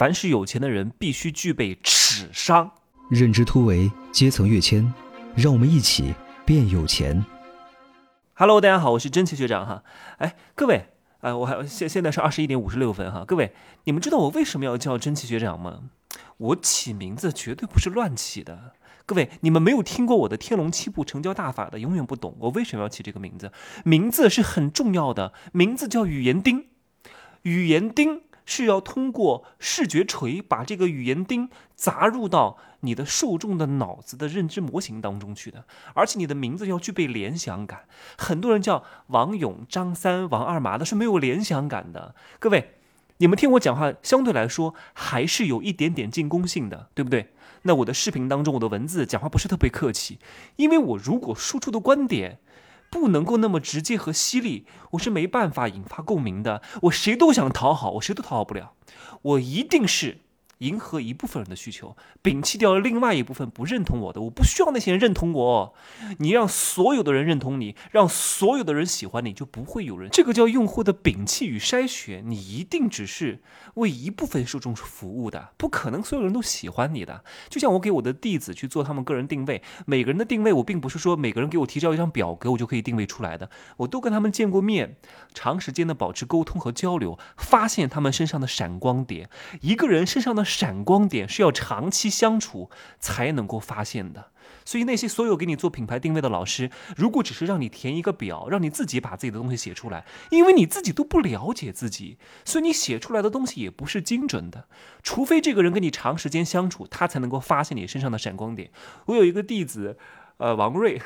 凡是有钱的人必须具备耻商。认知突围，阶层跃迁，让我们一起变有钱。Hello，大家好，我是真奇学长哈。哎，各位，啊、我还现现在是二十一点五十六分哈。各位，你们知道我为什么要叫真奇学长吗？我起名字绝对不是乱起的。各位，你们没有听过我的《天龙七部成交大法》的，永远不懂我为什么要起这个名字。名字是很重要的，名字叫语言钉。语言钉是要通过视觉锤把这个语言钉砸入到你的受众的脑子的认知模型当中去的，而且你的名字要具备联想感。很多人叫王勇、张三、王二麻的是没有联想感的。各位，你们听我讲话，相对来说还是有一点点进攻性的，对不对？那我的视频当中，我的文字讲话不是特别客气，因为我如果输出的观点不能够那么直接和犀利，我是没办法引发共鸣的。我谁都想讨好，我谁都讨好不了。我一定是迎合一部分人的需求，摒弃掉了另外一部分不认同我的。我不需要那些人认同我。你让所有的人认同你，让所有的人喜欢你，就不会有人。这个叫用户的摒弃与筛选。你一定只是为一部分受众服务的，不可能所有人都喜欢你的。就像我给我的弟子去做他们个人定位，每个人的定位我并不是说每个人给我提交一张表格我就可以定位出来的，我都跟他们见过面，长时间的保持沟通和交流，发现他们身上的闪光点。一个人身上的闪光点是要长期相处才能够发现的。所以那些所有给你做品牌定位的老师，如果只是让你填一个表，让你自己把自己的东西写出来，因为你自己都不了解自己，所以你写出来的东西也不是精准的。除非这个人跟你长时间相处，他才能够发现你身上的闪光点。我有一个弟子，呃，王瑞。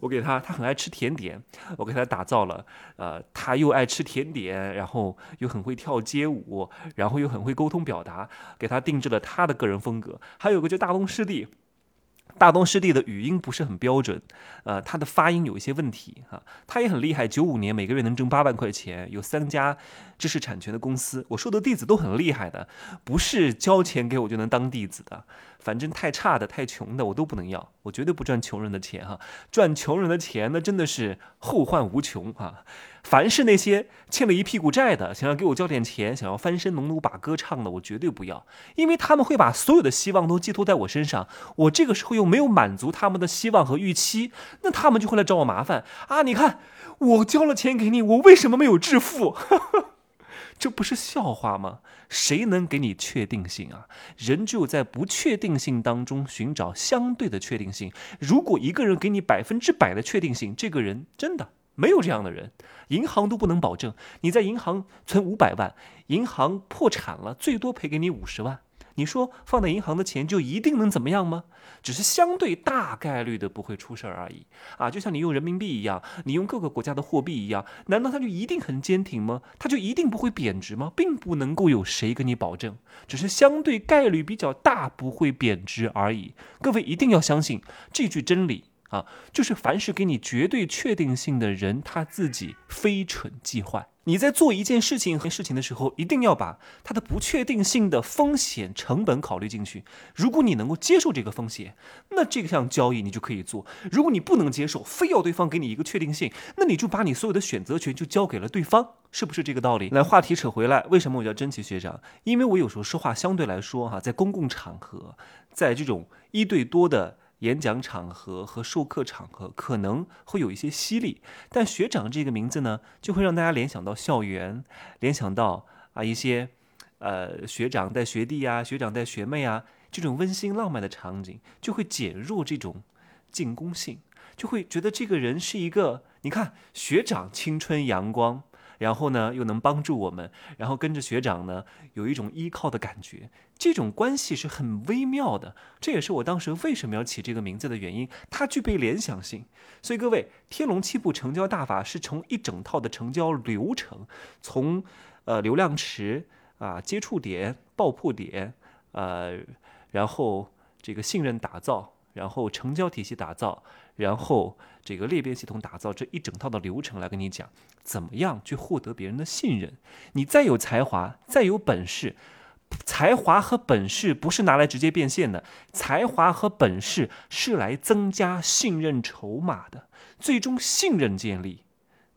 我给他，他很爱吃甜点，我给他打造了，呃，他又爱吃甜点，然后又很会跳街舞，然后又很会沟通表达，给他定制了他的个人风格。还有个叫大东师弟，大东师弟的语音不是很标准，呃，他的发音有一些问题哈、他也很厉害，九五年每个月能挣八万块钱，有三家知识产权的公司。我收的弟子都很厉害的，不是交钱给我就能当弟子的。反正太差的、太穷的我都不能要，我绝对不赚穷人的钱哈、赚穷人的钱那真的是后患无穷啊、凡是那些欠了一屁股债的，想要给我交点钱，想要翻身农奴把歌唱的，我绝对不要，因为他们会把所有的希望都寄托在我身上，我这个时候又没有满足他们的希望和预期，那他们就会来找我麻烦啊！你看，我交了钱给你，我为什么没有致富？这不是笑话吗？谁能给你确定性啊？人只有在不确定性当中寻找相对的确定性。如果一个人给你百分之百的确定性，这个人真的没有这样的人，银行都不能保证。你在银行存五百万，银行破产了，最多赔给你五十万。你说放在银行的钱就一定能怎么样吗？只是相对大概率的不会出事儿而已啊！就像你用人民币一样，你用各个国家的货币一样，难道它就一定很坚挺吗？它就一定不会贬值吗？并不能够有谁跟你保证，只是相对概率比较大不会贬值而已。各位一定要相信这句真理啊！就是凡是给你绝对确定性的人，他自己非蠢即坏。你在做一件事情和事情的时候，一定要把它的不确定性的风险成本考虑进去。如果你能够接受这个风险，那这项交易你就可以做；如果你不能接受，非要对方给你一个确定性，那你就把你所有的选择权就交给了对方，是不是这个道理？来，话题扯回来，为什么我叫真奇学长？因为我有时候说话相对来说哈，在公共场合，在这种一对多的。演讲场合和授课场合可能会有一些犀利，但学长这个名字呢，就会让大家联想到校园，联想到啊一些呃学长带学弟啊，学长带学妹啊这种温馨浪漫的场景，就会减弱这种进攻性，就会觉得这个人是一个，你看学长青春阳光，然后呢又能帮助我们，然后跟着学长呢有一种依靠的感觉，这种关系是很微妙的。这也是我当时为什么要起这个名字的原因，它具备联想性。所以各位，天龙七步成交大法是从一整套的成交流程，从呃流量池啊、接触点、爆破点，呃，然后这个信任打造。然后成交体系打造，然后这个裂变系统打造，这一整套的流程来跟你讲，怎么样去获得别人的信任。你再有才华，再有本事，才华和本事不是拿来直接变现的，才华和本事是来增加信任筹码的。最终信任建立，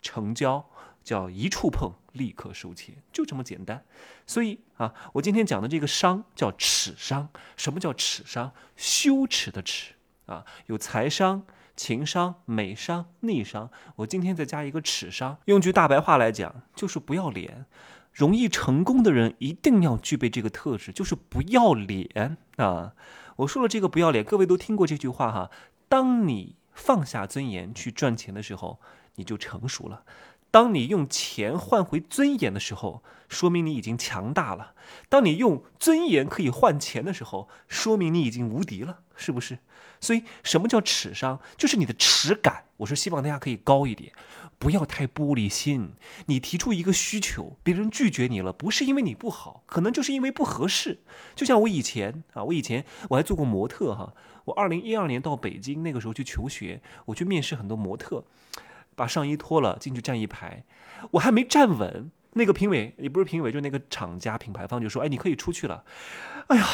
成交叫一触碰立刻收钱，就这么简单。所以啊，我今天讲的这个商叫耻商。什么叫耻商？羞耻的耻啊，有财商、情商、美商、逆商。我今天再加一个耻商，用句大白话来讲，就是不要脸。容易成功的人一定要具备这个特质，就是不要脸啊！我说了这个不要脸，各位都听过这句话哈。当你放下尊严去赚钱的时候，你就成熟了；当你用钱换回尊严的时候，说明你已经强大了；当你用尊严可以换钱的时候，说明你已经无敌了，是不是？所以，什么叫耻商？就是你的耻感。我是希望大家可以高一点，不要太玻璃心。你提出一个需求，别人拒绝你了，不是因为你不好，可能就是因为不合适。就像我以前啊，我以前我还做过模特哈。我二零一二年到北京，那个时候去求学，我去面试很多模特，把上衣脱了进去站一排，我还没站稳，那个评委也不是评委，就那个厂家品牌方就说：“哎，你可以出去了。”哎呀，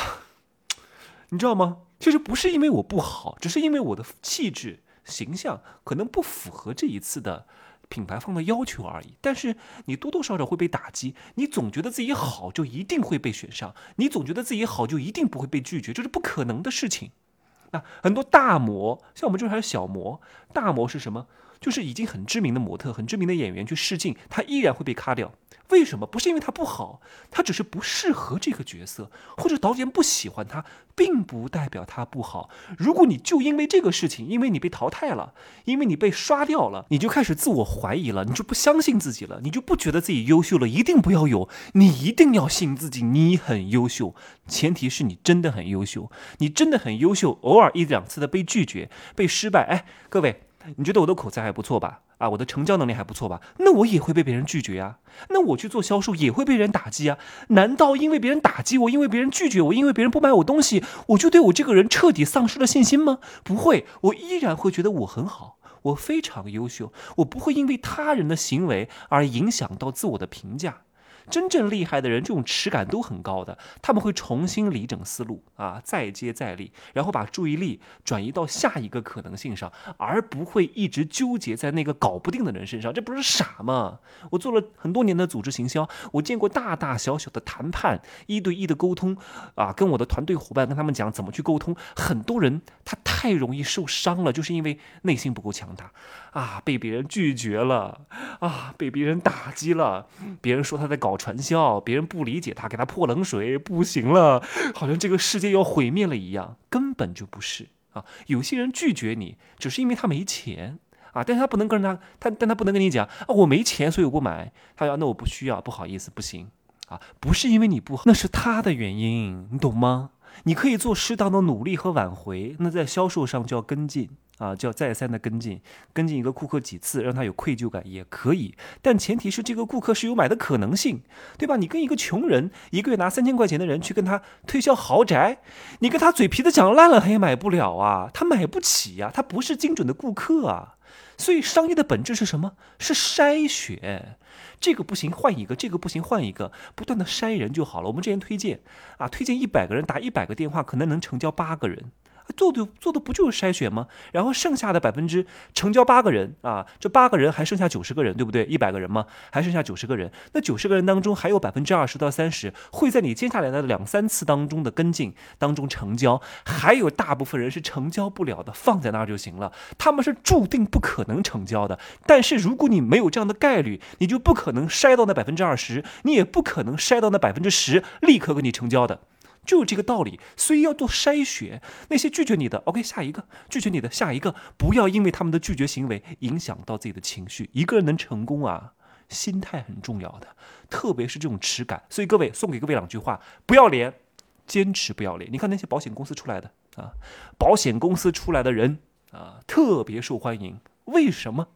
你知道吗？其实不是因为我不好，只是因为我的气质。形象可能不符合这一次的品牌方的要求而已，但是你多多少少会被打击。你总觉得自己好就一定会被选上，你总觉得自己好就一定不会被拒绝，这是不可能的事情。那很多大模，像我们这还是小模，大模是什么？就是已经很知名的模特、很知名的演员去试镜，他依然会被卡掉。为什么？不是因为他不好，他只是不适合这个角色，或者导演不喜欢他，并不代表他不好。如果你就因为这个事情，因为你被淘汰了，因为你被刷掉了，你就开始自我怀疑了，你就不相信自己了，你就不觉得自己优秀了。一定不要有，你一定要信自己，你很优秀。前提是你真的很优秀，你真的很优秀。偶尔一两次的被拒绝、被失败，哎，各位。你觉得我的口才还不错吧？啊，我的成交能力还不错吧？那我也会被别人拒绝啊。那我去做销售也会被人打击啊。难道因为别人打击我，因为别人拒绝我，因为别人不买我东西，我就对我这个人彻底丧失了信心吗？不会，我依然会觉得我很好，我非常优秀，我不会因为他人的行为而影响到自我的评价。真正厉害的人，这种耻感都很高的，他们会重新理整思路啊，再接再厉，然后把注意力转移到下一个可能性上，而不会一直纠结在那个搞不定的人身上。这不是傻吗？我做了很多年的组织行销，我见过大大小小的谈判，一对一的沟通啊，跟我的团队伙伴跟他们讲怎么去沟通。很多人他太容易受伤了，就是因为内心不够强大啊，被别人拒绝了啊，被别人打击了，别人说他在搞。传销，别人不理解他，给他泼冷水，不行了，好像这个世界要毁灭了一样，根本就不是啊！有些人拒绝你，只是因为他没钱啊，但是他不能跟他，他但他不能跟你讲啊，我没钱，所以我不买。他要那我不需要，不好意思，不行啊，不是因为你不好，那是他的原因，你懂吗？你可以做适当的努力和挽回，那在销售上就要跟进。啊，叫再三的跟进，跟进一个顾客几次，让他有愧疚感也可以，但前提是这个顾客是有买的可能性，对吧？你跟一个穷人，一个月拿三千块钱的人去跟他推销豪宅，你跟他嘴皮子讲烂了，他也买不了啊，他买不起呀，他不是精准的顾客啊。所以商业的本质是什么？是筛选，这个不行换一个，这个不行换一个，不断的筛人就好了。我们之前推荐啊，推荐一百个人打一百个电话，可能能成交八个人。做的做的不就是筛选吗？然后剩下的百分之成交八个人啊，这八个人还剩下九十个人，对不对？一百个人嘛，还剩下九十个人。那九十个人当中，还有百分之二十到三十会在你接下来的两三次当中的跟进当中成交，还有大部分人是成交不了的，放在那儿就行了。他们是注定不可能成交的。但是如果你没有这样的概率，你就不可能筛到那百分之二十，你也不可能筛到那百分之十立刻跟你成交的。就这个道理，所以要做筛选。那些拒绝你的，OK，下一个；拒绝你的，下一个。不要因为他们的拒绝行为影响到自己的情绪。一个人能成功啊，心态很重要的，特别是这种耻感。所以各位送给各位两句话：不要脸，坚持不要脸。你看那些保险公司出来的啊，保险公司出来的人啊，特别受欢迎。为什么？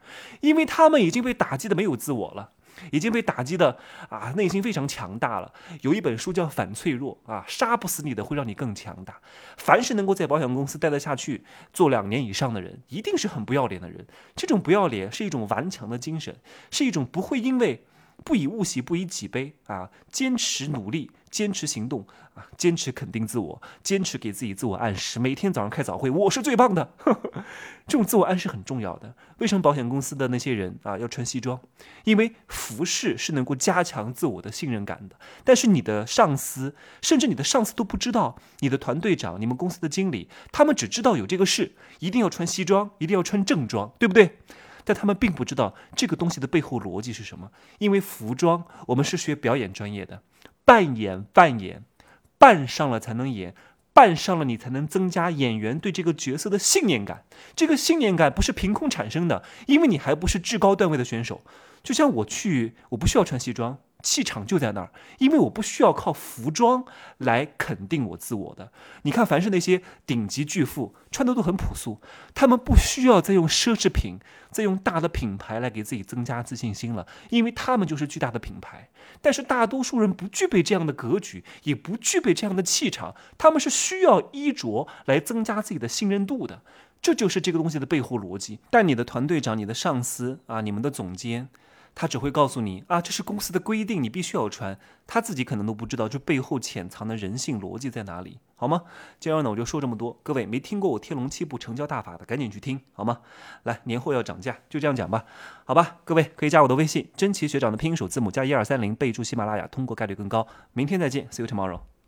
因为他们已经被打击的没有自我了。已经被打击的啊，内心非常强大了。有一本书叫《反脆弱》啊，杀不死你的会让你更强大。凡是能够在保险公司待得下去、做两年以上的人，一定是很不要脸的人。这种不要脸是一种顽强的精神，是一种不会因为不以物喜，不以己悲啊！坚持努力，坚持行动啊！坚持肯定自我，坚持给自己自我暗示。每天早上开早会，我是最棒的。这种自我暗示很重要的。为什么保险公司的那些人啊要穿西装？因为服饰是能够加强自我的信任感的。但是你的上司，甚至你的上司都不知道，你的团队长、你们公司的经理，他们只知道有这个事，一定要穿西装，一定要穿正装，对不对？但他们并不知道这个东西的背后逻辑是什么，因为服装我们是学表演专业的，扮演扮演，扮上了才能演，扮上了你才能增加演员对这个角色的信念感。这个信念感不是凭空产生的，因为你还不是至高段位的选手。就像我去，我不需要穿西装。气场就在那儿，因为我不需要靠服装来肯定我自我的。你看，凡是那些顶级巨富，穿的都很朴素，他们不需要再用奢侈品、再用大的品牌来给自己增加自信心了，因为他们就是巨大的品牌。但是大多数人不具备这样的格局，也不具备这样的气场，他们是需要衣着来增加自己的信任度的。这就是这个东西的背后逻辑。但你的团队长、你的上司啊、你们的总监。他只会告诉你啊，这是公司的规定，你必须要穿。他自己可能都不知道这背后潜藏的人性逻辑在哪里，好吗？今儿呢我就说这么多。各位没听过我《天龙七部成交大法》的，赶紧去听，好吗？来，年后要涨价，就这样讲吧，好吧？各位可以加我的微信，真奇学长的拼音首字母加一二三零，备注喜马拉雅，通过概率更高。明天再见，See you tomorrow。